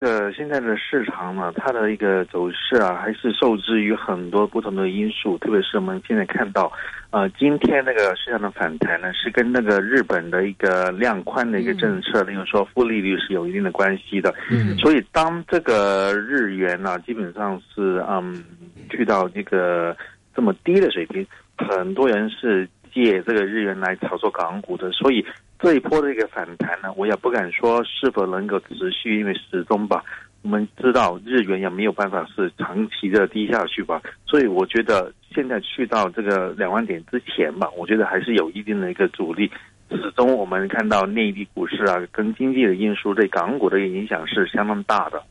呃，现在的市场呢，它的一个走势啊，还是受制于很多不同的因素，特别是我们现在看到，呃，今天那个市场的反弹呢，是跟那个日本的一个量宽的一个政策，例如说负利率是有一定的关系的。嗯，所以当这个日元呢，基本上是嗯，去到这个这么低的水平，很多人是借这个日元来炒作港股的，所以。这一波的一个反弹呢，我也不敢说是否能够持续，因为始终吧，我们知道日元也没有办法是长期的低下去吧，所以我觉得现在去到这个两万点之前吧，我觉得还是有一定的一个阻力。始终我们看到内地股市啊，跟经济的因素对港股的影响是相当大的。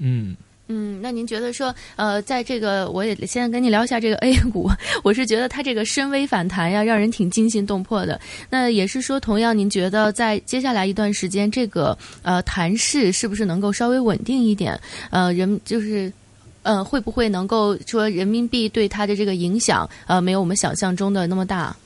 嗯。嗯，那您觉得说，呃，在这个，我也先跟你聊一下这个 A 股。我是觉得它这个深 V 反弹呀，让人挺惊心动魄的。那也是说，同样您觉得在接下来一段时间，这个呃弹势是不是能够稍微稳定一点？呃，人就是，呃，会不会能够说人民币对它的这个影响，呃，没有我们想象中的那么大？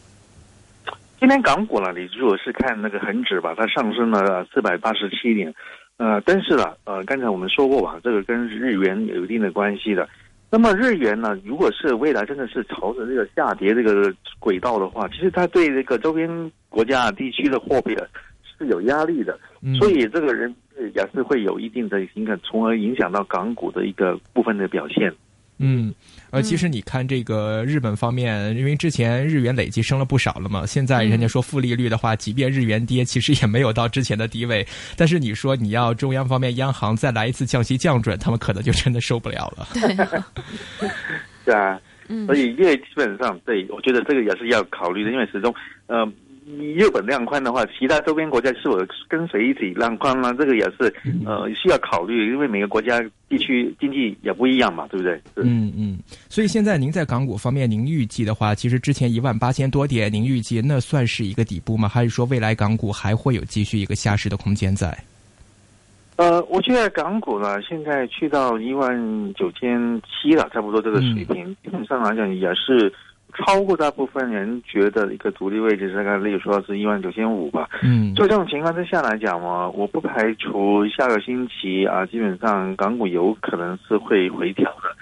今天港股呢，你如果是看那个恒指吧，它上升了四百八十七点。呃，但是呢，呃，刚才我们说过吧，这个跟日元有一定的关系的。那么日元呢，如果是未来真的是朝着这个下跌这个轨道的话，其实它对这个周边国家地区的货币是有压力的，所以这个人也是会有一定的影响，从而影响到港股的一个部分的表现。嗯，呃，其实你看这个日本方面，因为之前日元累计升了不少了嘛，现在人家说负利率的话，即便日元跌，其实也没有到之前的低位。但是你说你要中央方面央行再来一次降息降准，他们可能就真的受不了了。对啊，所以因为基本上对，我觉得这个也是要考虑的，因为始终，呃。日本量宽的话，其他周边国家是否跟随一起量宽呢？这个也是呃需要考虑，因为每个国家地区经济也不一样嘛，对不对？嗯嗯。所以现在您在港股方面，您预计的话，其实之前一万八千多点，您预计那算是一个底部吗？还是说未来港股还会有继续一个下市的空间在？呃，我觉得港股呢，现在去到一万九千七了，差不多这个水平，基本上来讲也是。超过大部分人觉得一个独立位置，大概例如说是一万九千五吧。嗯，就这种情况之下来讲嘛，我不排除下个星期啊，基本上港股有可能是会回调的。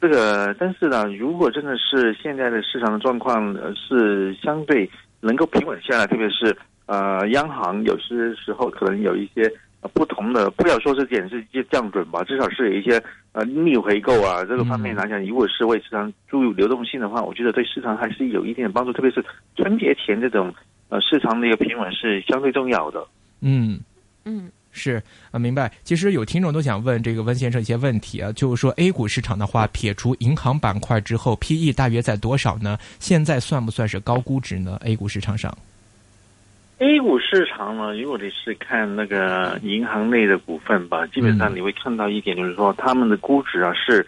这个，但是呢，如果真的是现在的市场的状况是相对能够平稳下来，特别是呃，央行有些时候可能有一些。不同的，不要说是减是降准吧，至少是有一些呃逆回购啊这个方面来讲，如果是为市场注入流动性的话，我觉得对市场还是有一定的帮助，特别是春节前这种呃市场的一个平稳是相对重要的。嗯嗯，是啊，明白。其实有听众都想问这个温先生一些问题啊，就是说 A 股市场的话，撇除银行板块之后，P E 大约在多少呢？现在算不算是高估值呢？A 股市场上？A 股市场呢，如果你是看那个银行类的股份吧，基本上你会看到一点，就是说他们的估值啊是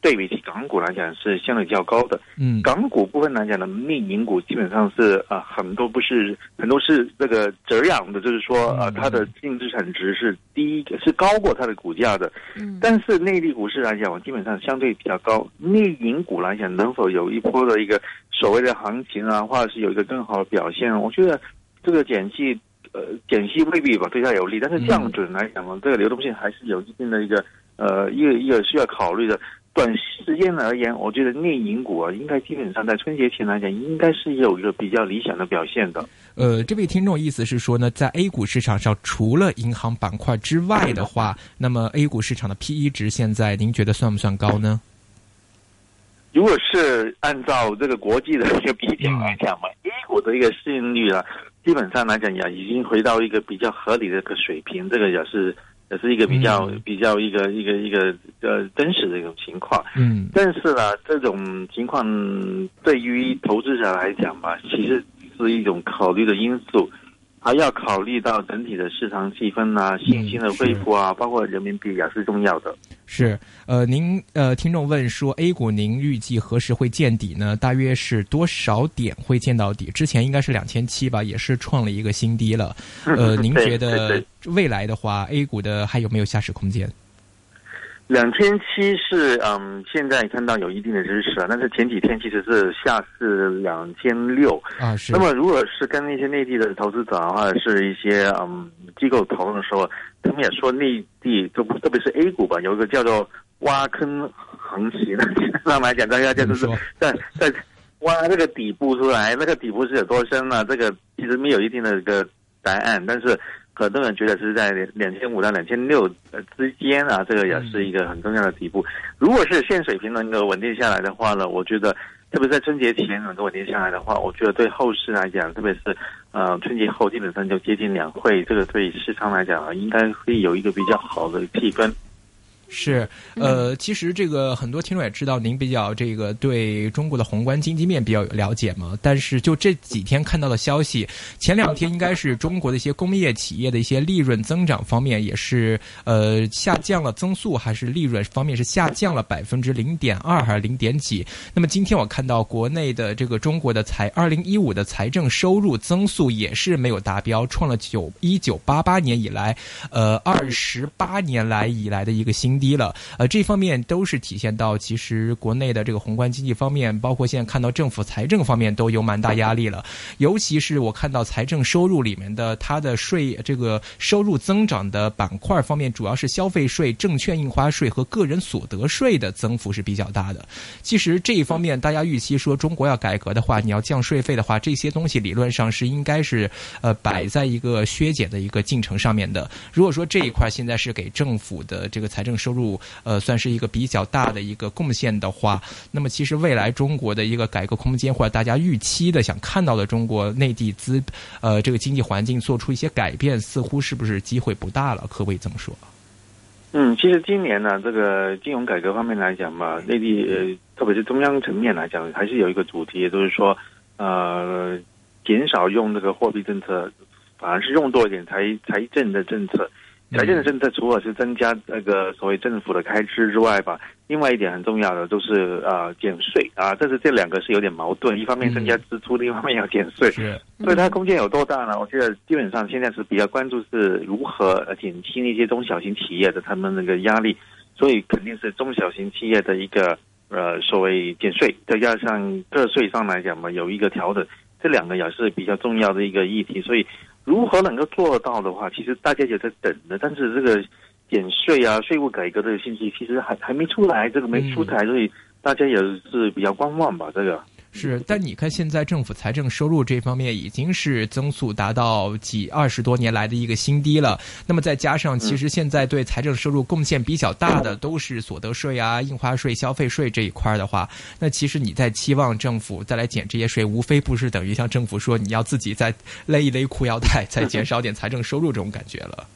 对比起港股来讲是相对较高的。嗯，港股部分来讲呢，内银股基本上是啊很多不是很多是那个折让的，就是说啊它的净资产值是第一个是高过它的股价的。嗯，但是内地股市来讲，基本上相对比较高。内银股来讲，能否有一波的一个所谓的行情啊，或者是有一个更好的表现？我觉得。这个减息，呃，减息未必吧对它有利，但是降准来讲呢，这个流动性还是有一定的一个，呃，一个一个需要考虑的。短时间而言，我觉得内银股啊，应该基本上在春节前来讲，应该是有一个比较理想的表现的。呃，这位听众意思是说呢，在 A 股市场上，除了银行板块之外的话，那么 A 股市场的 P E 值现在您觉得算不算高呢？如果是按照这个国际的一个比较来讲嘛，A 股的一个市盈率啊。基本上来讲，也已经回到一个比较合理的一个水平，这个也是也是一个比较比较一个一个一个呃真实的一种情况。嗯，但是呢，这种情况对于投资者来讲吧，其实是一种考虑的因素。还要考虑到整体的市场气氛啊、信心的恢复啊，包括人民币也是重要的。是，呃，您呃，听众问说，A 股您预计何时会见底呢？大约是多少点会见到底？之前应该是两千七吧，也是创了一个新低了。呃，您觉得未来的话，A 股的还有没有下市空间？两千七是嗯，现在看到有一定的支持啊，但是前几天其实是下是两千六啊。是。那么如果是跟那些内地的投资者或者是一些嗯机构讨论的时候，他们也说内地就特别是 A 股吧，有一个叫做挖坑横行的，上来讲大家就是在在挖这个底部出来，那个底部是有多深呢？这个其实没有一定的一个答案，但是。很多人觉得是在两千五到两千六呃之间啊，这个也是一个很重要的底部。如果是现水平能够稳定下来的话呢，我觉得，特别在春节前能够稳定下来的话，我觉得对后市来讲，特别是呃春节后基本上就接近两会，这个对市场来讲啊应该会有一个比较好的气氛。是，呃，其实这个很多听众也知道，您比较这个对中国的宏观经济面比较有了解嘛。但是就这几天看到的消息，前两天应该是中国的一些工业企业的一些利润增长方面也是呃下降了增速，还是利润方面是下降了百分之零点二还是零点几？那么今天我看到国内的这个中国的财二零一五的财政收入增速也是没有达标，创了九一九八八年以来呃二十八年来以来的一个新。低了，呃，这方面都是体现到其实国内的这个宏观经济方面，包括现在看到政府财政方面都有蛮大压力了。尤其是我看到财政收入里面的它的税这个收入增长的板块方面，主要是消费税、证券印花税和个人所得税的增幅是比较大的。其实这一方面，大家预期说中国要改革的话，你要降税费的话，这些东西理论上是应该是呃摆在一个削减的一个进程上面的。如果说这一块现在是给政府的这个财政收入呃，算是一个比较大的一个贡献的话，那么其实未来中国的一个改革空间，或者大家预期的想看到的中国内地资呃这个经济环境做出一些改变，似乎是不是机会不大了？可不可以这么说？嗯，其实今年呢，这个金融改革方面来讲嘛，内地呃，特别是中央层面来讲，还是有一个主题，就是说呃，减少用这个货币政策，反而是用多一点财财政的政策。财政的政策除了是增加那个所谓政府的开支之外吧，另外一点很重要的就是呃减税啊，但是这两个是有点矛盾，一方面增加支出，另一方面要减税，所以它空间有多大呢？我觉得基本上现在是比较关注是如何减轻一些中小型企业的他们那个压力，所以肯定是中小型企业的一个呃所谓减税，再加上个税上来讲嘛有一个调整，这两个也是比较重要的一个议题，所以。如何能够做到的话，其实大家也在等的，但是这个减税啊、税务改革的信息其实还还没出来，这个没出台，所以大家也是比较观望吧，这个。是，但你看现在政府财政收入这方面已经是增速达到几二十多年来的一个新低了。那么再加上，其实现在对财政收入贡献比较大的都是所得税啊、印花税、消费税这一块的话，那其实你在期望政府再来减这些税，无非不是等于向政府说你要自己再勒一勒裤腰带，再减少点财政收入这种感觉了。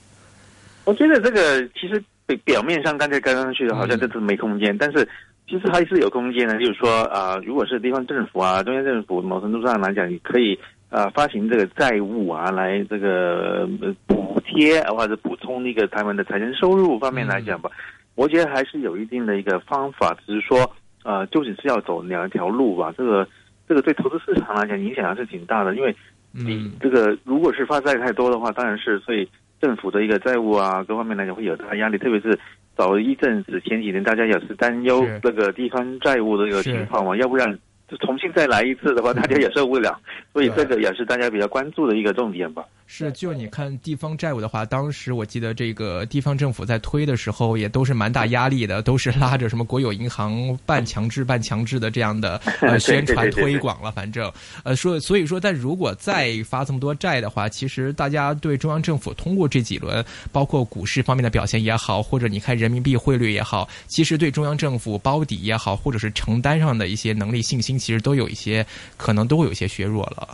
我觉得这个其实表面上刚才刚刚去好像这次没空间，但是。其实还是有空间的，就是说啊，如果是地方政府啊、中央政府，某程度上来讲，你可以啊发行这个债务啊，来这个补贴或者补充那个他们的财政收入方面来讲吧，我觉得还是有一定的一个方法，只是说呃，究竟是要走哪一条路吧。这个这个对投资市场来讲影响还是挺大的，因为你这个如果是发债太多的话，当然是所以政府的一个债务啊各方面来讲会有大压力，特别是。早一阵子，前几年大家也是担忧那个地方债务的一个情况嘛，要不然就重新再来一次的话，大家也受不了。所以这个也是大家比较关注的一个重点吧。是，就你看地方债务的话，当时我记得这个地方政府在推的时候，也都是蛮大压力的，都是拉着什么国有银行半强制半强制的这样的呃宣传推广了。反正呃说，所以说，但如果再发这么多债的话，其实大家对中央政府通过这几轮，包括股市方面的表现也好，或者你看人民币汇率也好，其实对中央政府包底也好，或者是承担上的一些能力信心，其实都有一些可能都会有一些削弱了。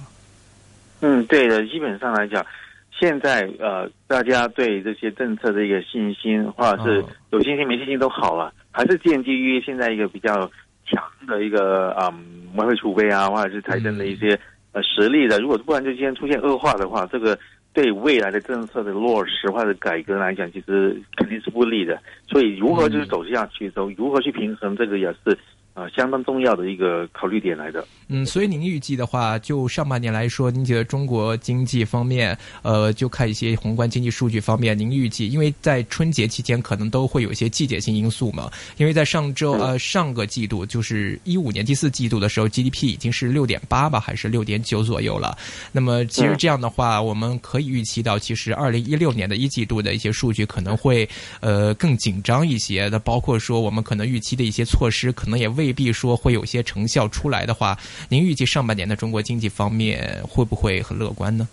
嗯，对的，基本上来讲，现在呃，大家对这些政策的一个信心，或者是有信心没信心都好了，还是建基于现在一个比较强的一个嗯外汇储备啊，或者是财政的一些呃实力的。如果不然就今天出现恶化的话，这个对未来的政策的落实或者改革来讲，其实肯定是不利的。所以如何就是走下去，走如何去平衡，这个也是呃相当重要的一个考虑点来的。嗯，所以您预计的话，就上半年来说，您觉得中国经济方面，呃，就看一些宏观经济数据方面，您预计，因为在春节期间可能都会有一些季节性因素嘛，因为在上周呃上个季度就是一五年第四季度的时候，GDP 已经是六点八吧，还是六点九左右了。那么其实这样的话，我们可以预期到，其实二零一六年的一季度的一些数据可能会呃更紧张一些的，包括说我们可能预期的一些措施，可能也未必说会有些成效出来的话。您预计上半年的中国经济方面会不会很乐观呢？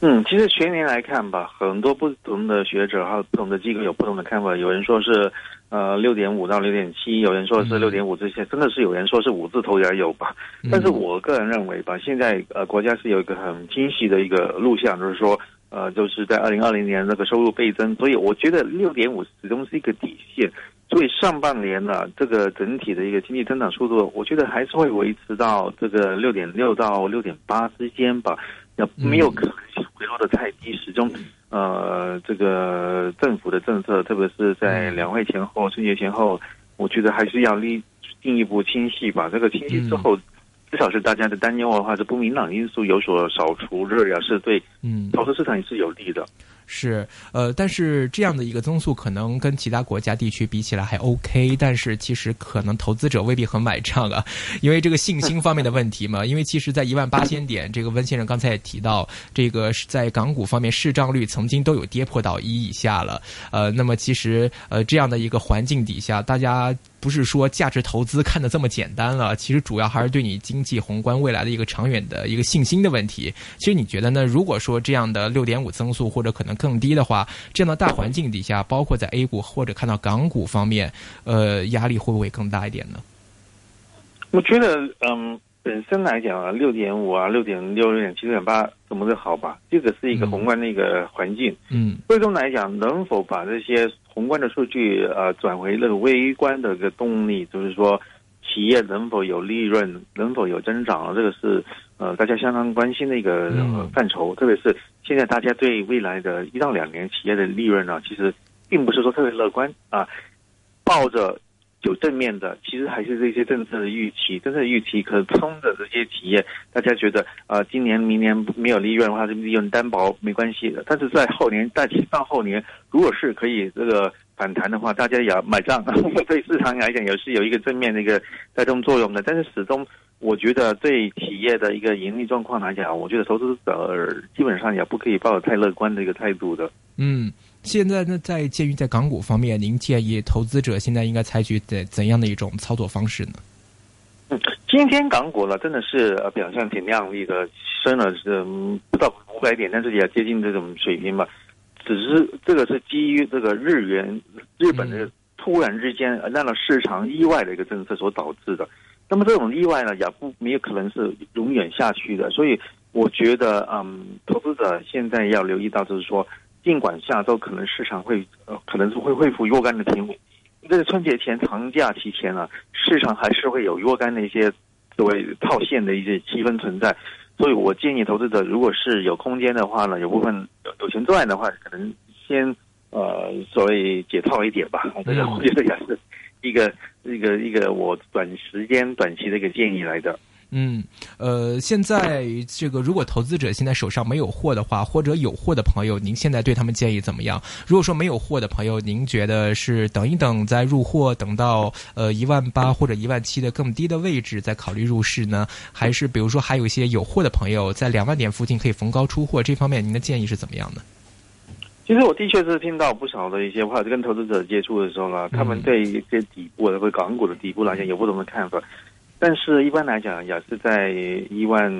嗯，其实全年来看吧，很多不同的学者还有不同的机构有不同的看法。有人说是呃六点五到六点七，有人说是六点五这些，真的是有人说是五字头也有吧。但是我个人认为吧，现在呃国家是有一个很清晰的一个路向，就是说呃就是在二零二零年那个收入倍增，所以我觉得六点五始终是一个底线。所以上半年呢，这个整体的一个经济增长速度，我觉得还是会维持到这个六点六到六点八之间吧，要没有可能性回落的太低。始终，呃，这个政府的政策，特别是在两会前后、春节前后，我觉得还是要立进一步清晰吧。这个清晰之后，至少是大家的担忧的话，这不明朗因素有所扫除，这也是对嗯投资市场也是有利的。是，呃，但是这样的一个增速可能跟其他国家地区比起来还 OK，但是其实可能投资者未必很买账啊，因为这个信心方面的问题嘛。因为其实，在一万八千点，这个温先生刚才也提到，这个在港股方面市账率曾经都有跌破到一以下了。呃，那么其实呃这样的一个环境底下，大家。不是说价值投资看得这么简单了，其实主要还是对你经济宏观未来的一个长远的一个信心的问题。其实你觉得呢？如果说这样的六点五增速或者可能更低的话，这样的大环境底下，包括在 A 股或者看到港股方面，呃，压力会不会更大一点呢？我觉得，嗯。本身来讲啊，六点五啊，六点六、六点七、六点八，怎么都好吧？这个是一个宏观的一个环境。嗯，最终来讲，能否把这些宏观的数据呃转为那个微观的一个动力，就是说，企业能否有利润，能否有增长，这个是呃大家相当关心的一个范畴。特别是现在大家对未来的一到两年企业的利润呢，其实并不是说特别乐观啊，抱着。有正面的，其实还是这些政策的预期，政策预期可冲的这些企业，大家觉得啊，今年、明年没有利润的话，这利润担保没关系的。但是在后年、在上后年，如果是可以这个反弹的话，大家也要买账，对市场来讲也是有一个正面的一个带动作用的。但是始终，我觉得对企业的一个盈利状况来讲，我觉得投资者基本上也不可以抱有太乐观的一个态度的。嗯。现在呢，在鉴于在港股方面，您建议投资者现在应该采取怎怎样的一种操作方式呢？嗯，今天港股呢，真的是呃表现挺亮丽的，升了是不到五百点，但是也接近这种水平吧。只是这个是基于这个日元日本的突然之间让了市场意外的一个政策所导致的。那么这种意外呢，也不没有可能是永远下去的。所以我觉得，嗯，投资者现在要留意到，就是说。尽管下周可能市场会呃可能是会恢复若干的平稳，这个春节前长假期前呢，市场还是会有若干的一些所谓套现的一些气氛存在，所以我建议投资者如果是有空间的话呢，有部分有有钱赚的话，可能先呃所谓解套一点吧，这个我觉得也是一个一个一个我短时间短期的一个建议来的。嗯，呃，现在这个如果投资者现在手上没有货的话，或者有货的朋友，您现在对他们建议怎么样？如果说没有货的朋友，您觉得是等一等再入货，等到呃一万八或者一万七的更低的位置再考虑入市呢？还是比如说还有一些有货的朋友在两万点附近可以逢高出货？这方面您的建议是怎么样的？其实我的确是听到不少的一些话，跟投资者接触的时候呢，他们对一些底部的或港股的底部来讲有不同的看法。但是，一般来讲，也是在一万，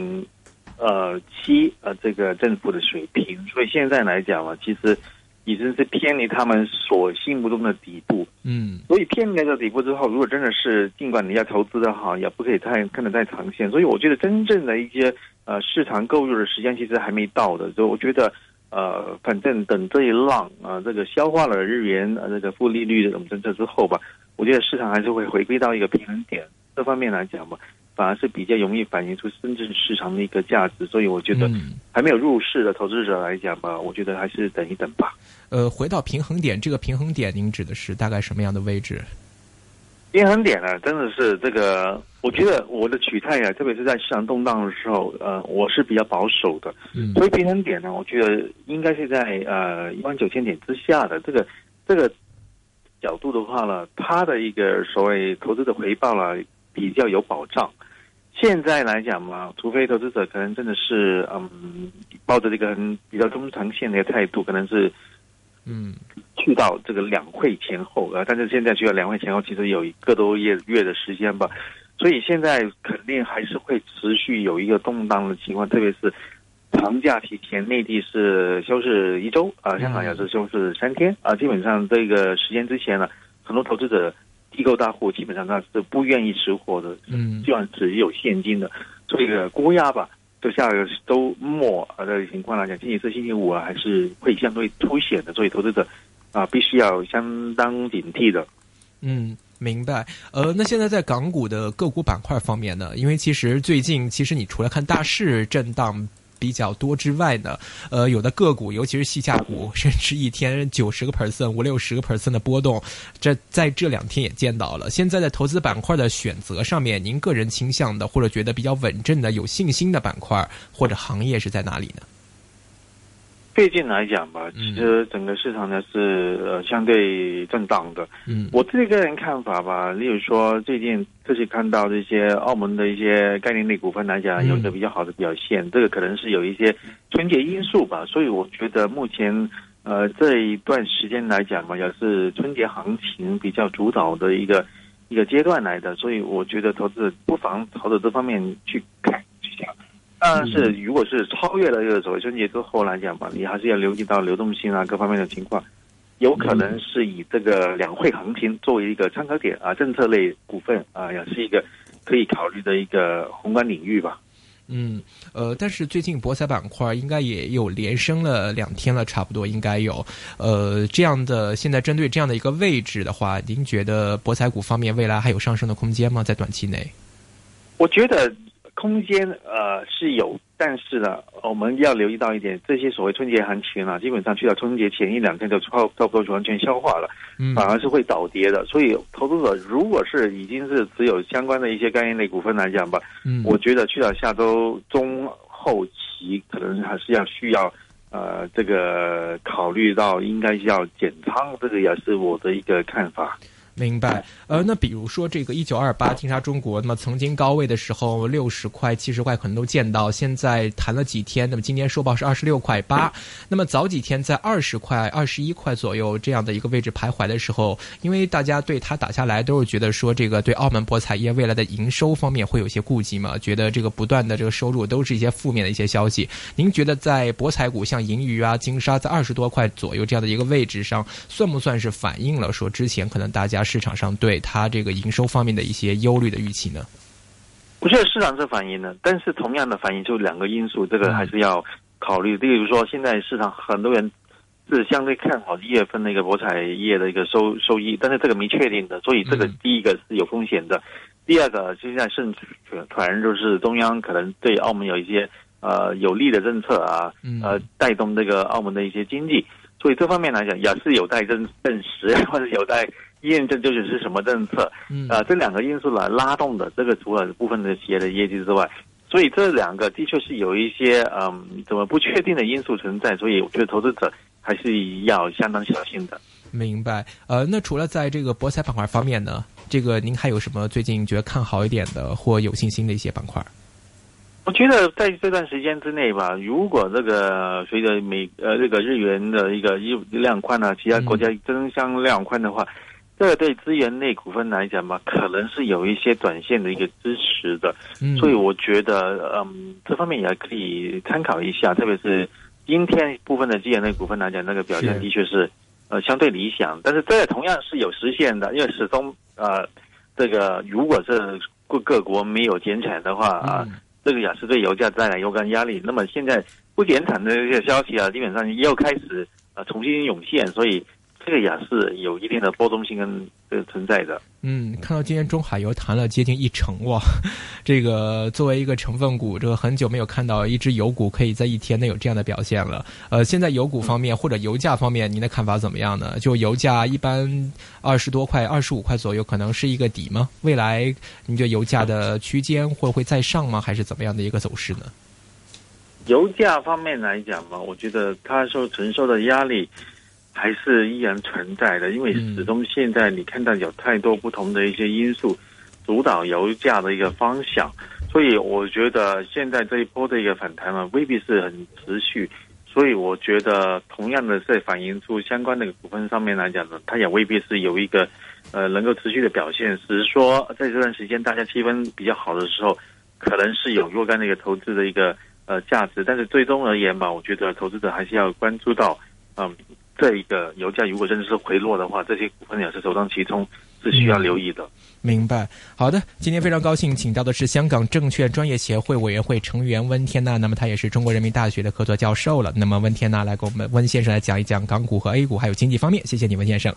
呃七呃这个政府的水平，所以现在来讲嘛，其实已经是偏离他们所心目中的底部。嗯，所以偏离这个底部之后，如果真的是尽管你要投资的好，也不可以太看得太长线。所以我觉得真正的一些呃市场购入的时间其实还没到的。所以我觉得呃，反正等这一浪啊，这个消化了日元呃这个负利率的这种政策之后吧，我觉得市场还是会回归到一个平衡点。这方面来讲嘛，反而是比较容易反映出深圳市场的一个价值，所以我觉得还没有入市的投资者来讲吧，我觉得还是等一等吧。呃，回到平衡点，这个平衡点您指的是大概什么样的位置？平衡点呢，真的是这个，我觉得我的取态啊，特别是在市场动荡的时候，呃，我是比较保守的。嗯所以平衡点呢，我觉得应该是在呃一万九千点之下的这个这个角度的话呢，它的一个所谓投资的回报呢比较有保障。现在来讲嘛，除非投资者可能真的是嗯抱着这个很比较中长线的一个态度，可能是嗯去到这个两会前后啊，但是现在去到两会前后，其实有一个多月月的时间吧，所以现在肯定还是会持续有一个动荡的情况，特别是长假提前，内地是休市一周啊，香港也是休市三天啊，基本上这个时间之前呢，很多投资者机构大户基本上他是不愿意持货的，嗯基本上只有现金的，所以这个估压吧。就下个周末啊的情况来讲，星期四、星期五啊，还是会相对凸显的，所以投资者啊，必须要相当警惕的。嗯。明白，呃，那现在在港股的个股板块方面呢？因为其实最近，其实你除了看大市震荡比较多之外呢，呃，有的个股，尤其是细价股，甚至一天九十个 percent、五六十个 percent 的波动，这在这两天也见到了。现在在投资板块的选择上面，您个人倾向的或者觉得比较稳阵的、有信心的板块或者行业是在哪里呢？最近来讲吧，嗯。其实整个市场呢是呃相对震荡的。嗯。我自己个人看法吧，例如说最近这次看到这些澳门的一些概念类股份来讲，嗯。有一个比较好的表现，这个可能是有一些春节因素吧，所以我觉得目前呃这一段时间来讲嘛，也是春节行情比较主导的一个一个阶段来的，所以我觉得投资者不妨朝着这方面去看当然是，如果是超越了这个所谓春节之后来讲吧，你还是要留意到流动性啊各方面的情况，有可能是以这个两会行情作为一个参考点啊，政策类股份啊，也是一个可以考虑的一个宏观领域吧。嗯，呃，但是最近博彩板块应该也有连升了两天了，差不多应该有。呃，这样的现在针对这样的一个位置的话，您觉得博彩股方面未来还有上升的空间吗？在短期内？我觉得空间呃是有，但是呢，我们要留意到一点，这些所谓春节行情啊，基本上去到春节前一两天就差差不多就完全消化了。嗯反而是会倒跌的。所以，投资者如果是已经是持有相关的一些概念类股份来讲吧，嗯，我觉得去到下周中后期，可能还是要需要呃这个考虑到应该是要减仓，这个也是我的一个看法。明白，呃，那比如说这个一九二八金沙中国，那么曾经高位的时候六十块、七十块可能都见到，现在谈了几天，那么今天收报是二十六块八，那么早几天在二十块、二十一块左右这样的一个位置徘徊的时候，因为大家对它打下来都是觉得说这个对澳门博彩业未来的营收方面会有些顾忌嘛，觉得这个不断的这个收入都是一些负面的一些消息。您觉得在博彩股像银娱啊、金沙在二十多块左右这样的一个位置上，算不算是反映了说之前可能大家市场上对它这个营收方面的一些忧虑的预期呢？我觉得市场是反映的，但是同样的反映就两个因素，这个还是要考虑。例如说，现在市场很多人是相对看好一月份那个博彩业的一个收收益，但是这个没确定的，所以这个嗯第一个是有风险的。第二个，现在盛传就是中央可能对澳门有一些呃有利的政策啊，嗯呃带动这个澳门的一些经济，所以这方面来讲也是有待证证实或者有待验证究竟是什么政策。嗯呃，这两个因素来拉动的，这个除了部分的企业的业绩之外，所以这两个的确是有一些嗯怎么不确定的因素存在，所以我觉得投资者还是要相当小心的。明白。呃，那除了在这个博彩板块方面呢，这个您还有什么最近觉得看好一点的或有信心的一些板块？我觉得在这段时间之内吧，如果这个随着美呃这个日元的一个一量宽呢，其他国家争相量宽的话，这个对资源类股份来讲嘛，可能是有一些短线的一个支持的。嗯，所以我觉得，嗯，这方面也可以参考一下，特别是今天部分的资源类股份来讲，那个表现的确是呃相对理想，但是这个同样是有实现的，因为始终呃这个如果是各各国没有减产的话啊。嗯这个也是对油价带来若干压力。那么现在不减产的一些消息啊，基本上又开始呃重新涌现，所以这个也是有一定的波动性跟呃存在的。嗯，看到今天中海油谈了接近一成哇，这个作为一个成分股，这个很久没有看到一只油股可以在一天内有这样的表现了。呃，现在油股方面或者油价方面，您的看法怎么样呢？就油价一般二十多块、二十五块左右，可能是一个底吗？未来你觉得油价的区间会会再上吗？还是怎么样的一个走势呢？油价方面来讲嘛，我觉得它受承受的压力。还是依然存在的，因为始终现在你看到有太多不同的一些因素主导油价的一个方向，所以我觉得现在这一波的一个反弹呢，未必是很持续。所以我觉得同样的在反映出相关的股份上面来讲呢，它也未必是有一个呃能够持续的表现。只是说在这段时间大家气氛比较好的时候，可能是有若干的一个投资的一个呃价值。但是最终而言吧，我觉得投资者还是要关注到嗯。这一个油价如果真的是回落的话，这些股份也是首当其冲，是需要留意的。明白，好的，今天非常高兴请到的是香港证券专业协会委员会成员温天娜，那么他也是中国人民大学的客座教授了。那么温天娜来给我们温先生来讲一讲港股和 A 股还有经济方面，谢谢你温先生。